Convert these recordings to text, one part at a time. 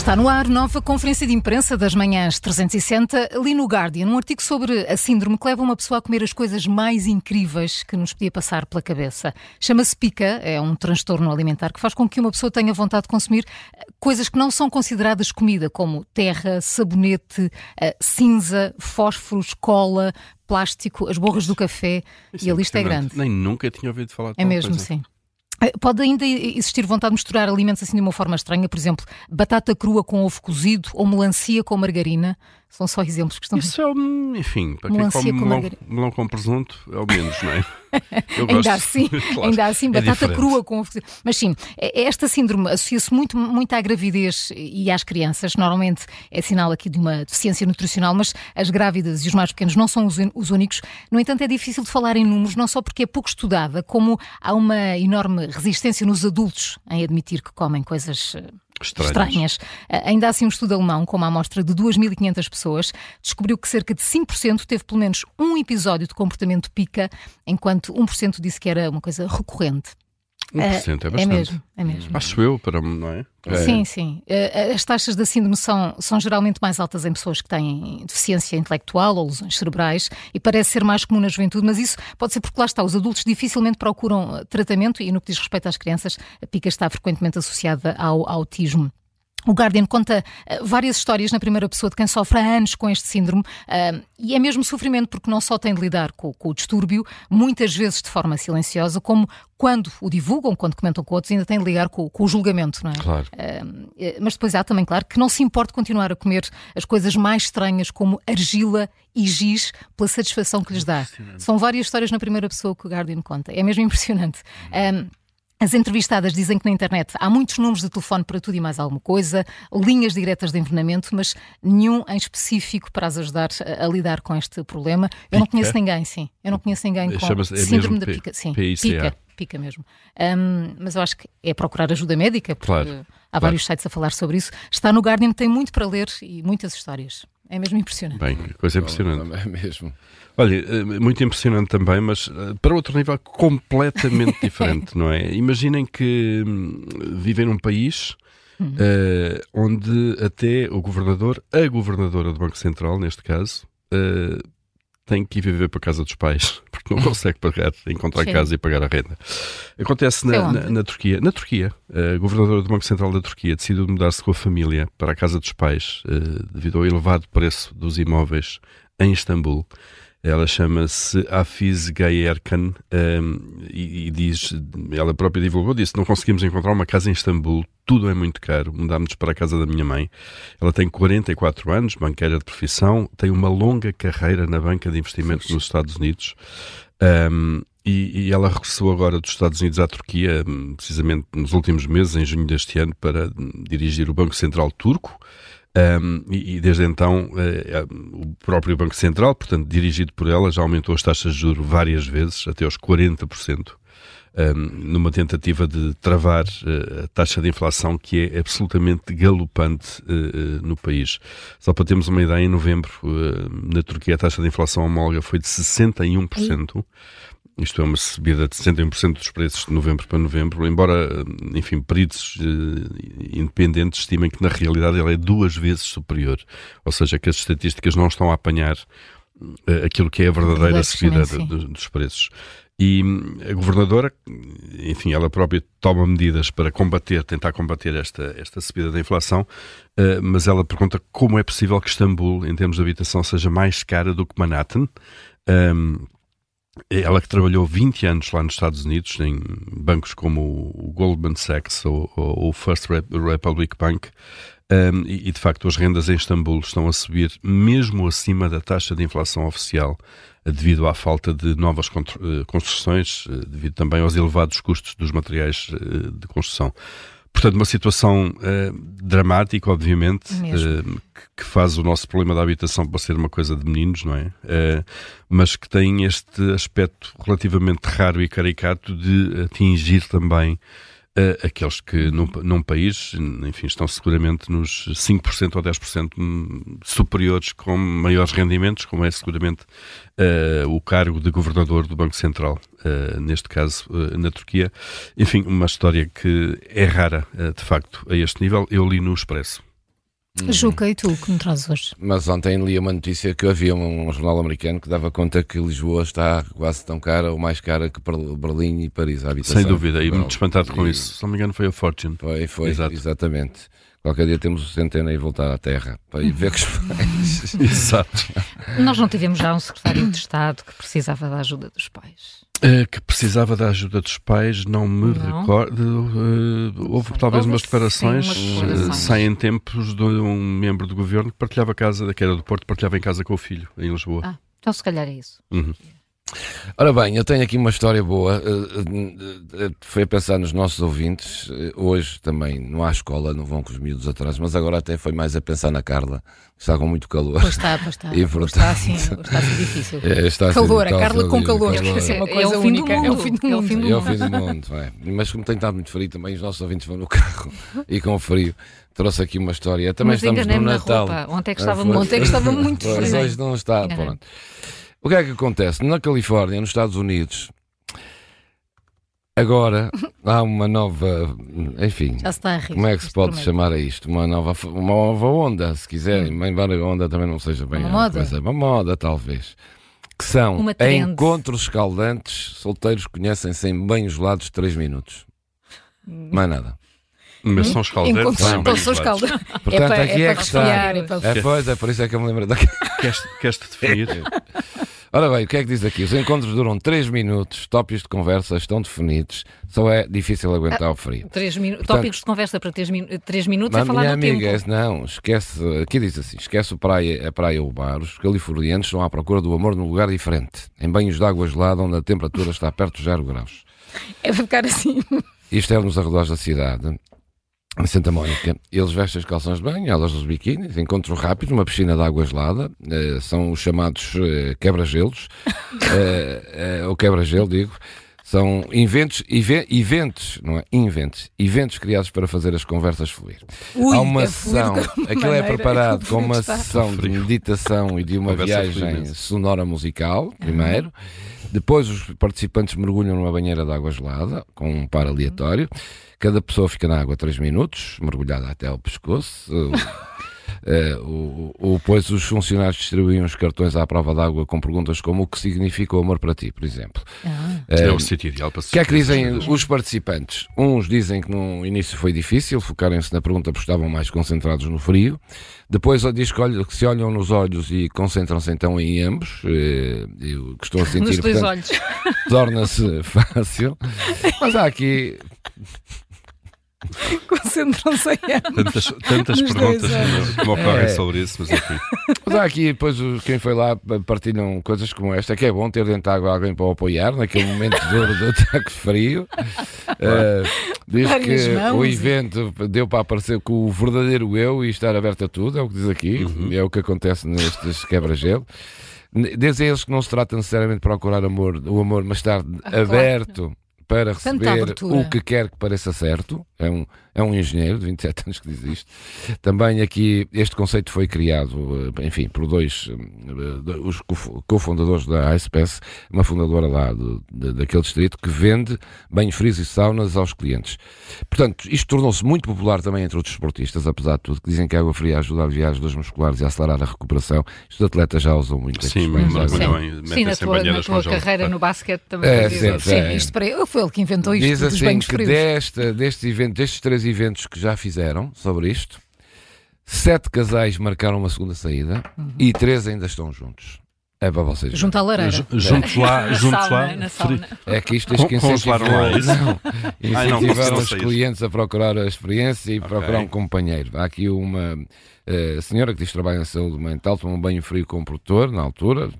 Está no ar nova conferência de imprensa das manhãs 360, ali no Guardian, um artigo sobre a síndrome que leva uma pessoa a comer as coisas mais incríveis que nos podia passar pela cabeça. Chama-se pica, é um transtorno alimentar que faz com que uma pessoa tenha vontade de consumir coisas que não são consideradas comida, como terra, sabonete, eh, cinza, fósforos, cola, plástico, as borras do café, Isso e a lista é grande. Nem nunca tinha ouvido falar de É tal mesmo, coisa. sim. Pode ainda existir vontade de misturar alimentos assim de uma forma estranha, por exemplo, batata crua com ovo cozido ou melancia com margarina. São só exemplos que estão Isso é, enfim, para quem Melancia come com melão, melão com presunto, é o menos, não é? Ainda assim, Claro, ainda assim, é batata crua com. Mas sim, eh, esta síndrome associa-se muito, muito à gravidez e às crianças. Normalmente é sinal aqui de uma deficiência nutricional, mas as grávidas e os mais pequenos não são os, os únicos. No entanto, é difícil de falar em números, não só porque é pouco estudada, como há uma enorme resistência nos adultos em admitir que comem coisas eh, Estranhas. estranhas. Ah, Ainda assim, um estudo alemão, com uma amostra de 2.500 pessoas, descobriu que cerca de 5% teve pelo menos um episódio de comportamento pica, enquanto 1% disse que era uma coisa recorrente. 1% é bastante. É mesmo, é mesmo. Acho eu, para, não é? É. Sim, sim. Eh, As taxas da síndrome são, são geralmente mais altas em pessoas que têm deficiência intelectual ou lesões cerebrais e parece ser mais comum na juventude, mas isso pode ser porque lá está, os adultos dificilmente procuram eh, tratamento e no que diz respeito às crianças, a pica está frequentemente associada ao autismo. O Guardian conta eh, várias histórias na primeira pessoa de quem sofre há anos com este síndrome eh, e é mesmo sofrimento porque não só tem de lidar com, com o distúrbio, muitas vezes de forma silenciosa, como quando o divulgam, quando comentam com outros, ainda tem de ligar com, com o julgamento, não é? Claro. Eh, mas depois há também, claro, que não se importa continuar a comer as coisas mais estranhas como argila e giz pela satisfação que lhes dá. São várias histórias na primeira pessoa que o Guardian conta. É mesmo impressionante. Um, as entrevistadas dizem que na internet há muitos números de telefone para tudo e mais alguma coisa, linhas diretas de envenenamento, mas nenhum em específico para as ajudar a, a lidar com este problema. Eu não Pica? conheço ninguém, sim. Eu não conheço ninguém com é síndrome da pica. Sim, PICA. pica, mesmo. Um, mas eu acho que é procurar ajuda médica, porque Claro, há vários sites a falar sobre isso. Está no Guardian, tem muito para ler e muitas histórias. É mesmo impressionante. Bem, coisa impressionante. É mesmo. Olha, eh, muito impressionante também, mas eh, para outro nível completamente diferente, não é? Imaginem que hum, vivem num país eh, onde até o governador, a governadora do Banco Central, neste caso, eh, tem que ir viver para a casa dos pais, porque não consegue pagar, encontrar Sim. casa e pagar a renda. Acontece na, onde? na, na Turquia. Na Turquia, a governadora do Banco Central da Turquia decidiu mudar-se com a família para a casa dos pais eh, devido ao elevado preço dos imóveis em Istambul. Ela chama-se Afiz Gayerkan ehm, e, e diz, ela própria divulgou, disse: Não conseguimos encontrar uma casa em Istambul, tudo é muito caro. Mudámos para a casa da minha mãe. Ela tem 44 anos, banqueira de profissão, tem uma longa carreira na banca de investimento nos Estados Unidos. Um, e, e ela regressou agora dos Estados Unidos à Turquia, precisamente nos últimos meses, em junho deste ano, para dirigir o Banco Central Turco. Um, e, e desde então, eh, o próprio Banco Central, portanto, dirigido por ela, já aumentou as taxas de juros várias vezes, até aos 40%, um, numa tentativa de travar eh, a taxa de inflação que é absolutamente galopante eh, no país. Só para termos uma ideia, em novembro, na Turquia, a taxa de inflação homóloga foi de 61%. Isto é uma subida de 61% dos preços de novembro para novembro, embora, enfim, peritos eh, independentes estimem que na realidade ela é duas vezes superior. Ou seja, que as estatísticas não estão a apanhar eh, aquilo que é a verdadeira subida dos preços. E hum, a governadora, enfim, ela própria toma medidas para combater, tentar combater esta, esta subida da inflação, eh, mas ela pergunta como é possível que Istambul, em termos de habitação, seja mais cara do que Manhattan. Um, ela que trabalhou 20 anos lá nos Estados Unidos, em bancos como o Goldman Sachs ou o First Rep- Republic Bank, um, e, e, de facto as rendas em Istambul estão a subir mesmo acima da taxa de inflação oficial, devido à falta de novas eh, construções, eh, devido também aos elevados custos dos materiais eh, de construção. Portanto, uma situação eh, dramática, obviamente, eh, que, faz o nosso problema da habitação parecer uma coisa de meninos, não é? Eh, mas que tem este aspecto relativamente raro e caricato de atingir também eh, aqueles que num, num país, enfim, estão seguramente nos 5% ou 10% superiores com maiores rendimentos, como é seguramente eh, o cargo de governador do Banco Central, eh, neste caso eh, na Turquia. Enfim, uma história que é rara, de facto, a este nível. Eu li no Expresso. Uhum. Juca, e tu, que me trazes hoje? Mas ontem li uma notícia que havia um, um, jornal americano que dava conta que Lisboa está quase tão cara ou mais cara que Berlim e Paris, a habitação. Sem dúvida, e muito espantado com isso. Se não me engano foi a Fortune. Foi, foi, Exato. exatamente. Qualquer dia temos o Centena e voltar à Terra para ir ver que os pais. Exato. Nós não tivemos já um secretário de Estado que precisava da ajuda dos pais. Uh, que precisava da ajuda dos pais, não me não. recordo. Uh, houve talvez houve umas declarações, sim, declarações. Uh, saem tempos de um membro do governo que partilhava casa, que era do Porto, partilhava em casa com o filho, em Lisboa. Ah, então se calhar é isso. Uhum. Ora bem, eu tenho aqui uma história boa. Eh, eh, eh, foi a pensar nos nossos ouvintes. Hoje também não há escola, não vão com os miúdos atrás, mas agora até foi mais a pensar na Carla, que está com muito calor. Pois está, pois está. E, portanto, está assim, está a ser difícil. É, está calor, a, Carla com calor. calor. É uma coisa é o única. É o fim do mundo. É o fim do mundo. É o fim do mundo é. Mas como tem estado muito frio também, os nossos ouvintes vão no carro e com frio. Trouxe aqui uma história. Também mas estamos no Natal. Ontem é que estava, ontem é que estava muito frio. Hoje não está. Pronto. O que é que acontece? Na Califórnia, nos Estados Unidos, agora há uma nova. Enfim, Já está a rir, como é que se pode chamar a isto? Uma nova, uma nova onda, se quiserem. Hum. Embora a onda também não seja bem uma moda. Coisa. Uma moda, talvez. Que são encontros escaldantes, solteiros conhecem-se em banhos gelados de 3 minutos. Hum. Mais nada. Mas são escaldantes. Então são escaldantes. Portanto, é aqui é, é que está. É, é, pois, é por isso é que eu me lembro daqui. Queres-te definir? Ora bem, o que é que diz aqui? Os encontros duram 3 minutos, tópicos de conversa estão definidos, só é difícil aguentar ah, o frio. Três Portanto, tópicos de conversa para 3 min minutos é falar minha do amiga, tempo. Não, esquece, aqui diz assim, esquece o praia, a praia ou o bar, os californianos estão à procura do amor num lugar diferente, em banhos de água gelada onde a temperatura está perto de 0 graus. É ficar assim. Isto é nos arredores da cidade em Santa Mónica. Eles vestem as calções de banho, elas os biquínis, encontro rápido, uma piscina de água gelada, uh, são os chamados uh, quebra-gelos, uh, ou quebra-gelo, digo. São inventos, eventos, não é? Inventos, eventos criados para fazer as conversas fluir. Ui, Há uma é sessão, aquilo é preparado com uma sessão de meditação e de uma viagem sonora musical, primeiro. Depois os participantes mergulham numa banheira de água gelada, com um par aleatório. Cada pessoa fica na água 3 minutos, mergulhada até ao pescoço. Uh, o, o, pois os funcionários distribuíam os cartões à prova d'água com perguntas como o que significa o amor para ti, por exemplo. Ah. Uh, é o sítio ideal para O que é que dizem os participantes? Uns dizem que no início foi difícil, focarem-se na pergunta porque estavam mais concentrados no frio. Depois diz que, olha, que se olham nos olhos e concentram-se então em ambos. Uh, que estou a sentir. Nos dois olhos. Torna-se fácil. Mas há aqui Concentram-se em Tantas, tantas perguntas que me ocorrem é. sobre isso, mas enfim. Mas há aqui, depois, quem foi lá partilham coisas como esta, que é bom ter dentro de água alguém para o apoiar naquele momento duro do ataque frio. Uh, diz que mãos. o evento deu para aparecer com o verdadeiro eu e estar aberto a tudo, é o que diz aqui, uhum. é o que acontece nestes quebra-gelo. Dizem eles que não se trata necessariamente de procurar amor, o amor, mas estar ah, aberto claro para receber o que quer que pareça certo. É um, é um engenheiro de 27 anos que diz isto. Também aqui, este conceito foi criado, eh, enfim, por dois, eh, os cofundadores da iSpace, uma fundadora lá do, daquele distrito, que vende banhos frios e saunas aos clientes. Portanto, isto tornou-se muito popular também entre os desportistas, apesar de tudo, que dizem que a água fria ajuda a aliviar as dores musculares e a acelerar a recuperação. Os atletas já usam muito Sim, banhos sim. sim, na tua, na tua carreira no basquete também. É, sim, sim, é. isto para, foi ele que inventou isto Diz assim, banhos frios. Deste, deste evento, destes três eventos que já fizeram sobre isto, sete casais marcaram uma segunda saída uhum. e três ainda estão juntos. É para vocês. Junto à lareira. Juntos lá, juntos lá. É que isto tens que incentivar, não, incentivar os clientes a procurar a experiência e okay. procurar um companheiro. Há aqui uma uh, senhora que diz que trabalha na saúde mental, tomou um banho frio com o produtor na altura,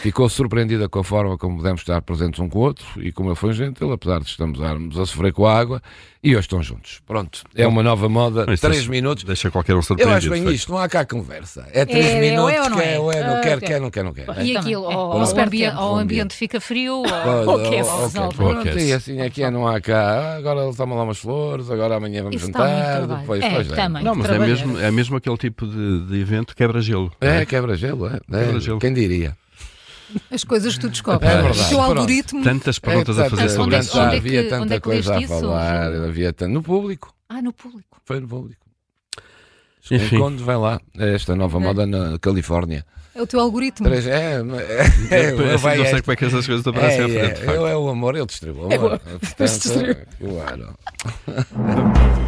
ficou surpreendida com a forma como podemos estar presentes um com o outro e como ele foi gentil, apesar de estamos a sofrer com a água, e hoje estão juntos. Pronto, é uma nova moda. Mas três deixa, minutos. Deixa qualquer um surpreendido. Eu acho bem isto, não há cá conversa. É três é, minutos, é, não quer, é, é, não quer, quer, não quer, não quer. E aquilo, ou, o ambiente, ou o ambiente fica frio, ou, ou aquece. Pronto, e assim aqui é, não há cá. Agora toma lá umas flores, agora amanhã vamos jantar. Depois, é, pois é. Não, mas é mesmo, é mesmo aquele tipo de, de evento quebra-gelo. É, quebra-gelo, é. Quebra-gelo. Quem diria? As coisas que tu descobres. É verdade. O algoritmo. Tantas perguntas é, a fazer sobre isso. É havia tanta coisa a falar. Havia tanto... No público. Ah, no público. Foi no público. Enfim. Quando vem lá esta nova é. moda na Califórnia. É o teu algoritmo. É, é, é, é, não sei como é que essas coisas aparecem é, à frente. É, é, o amor, ele distribui o amor. Portanto, claro.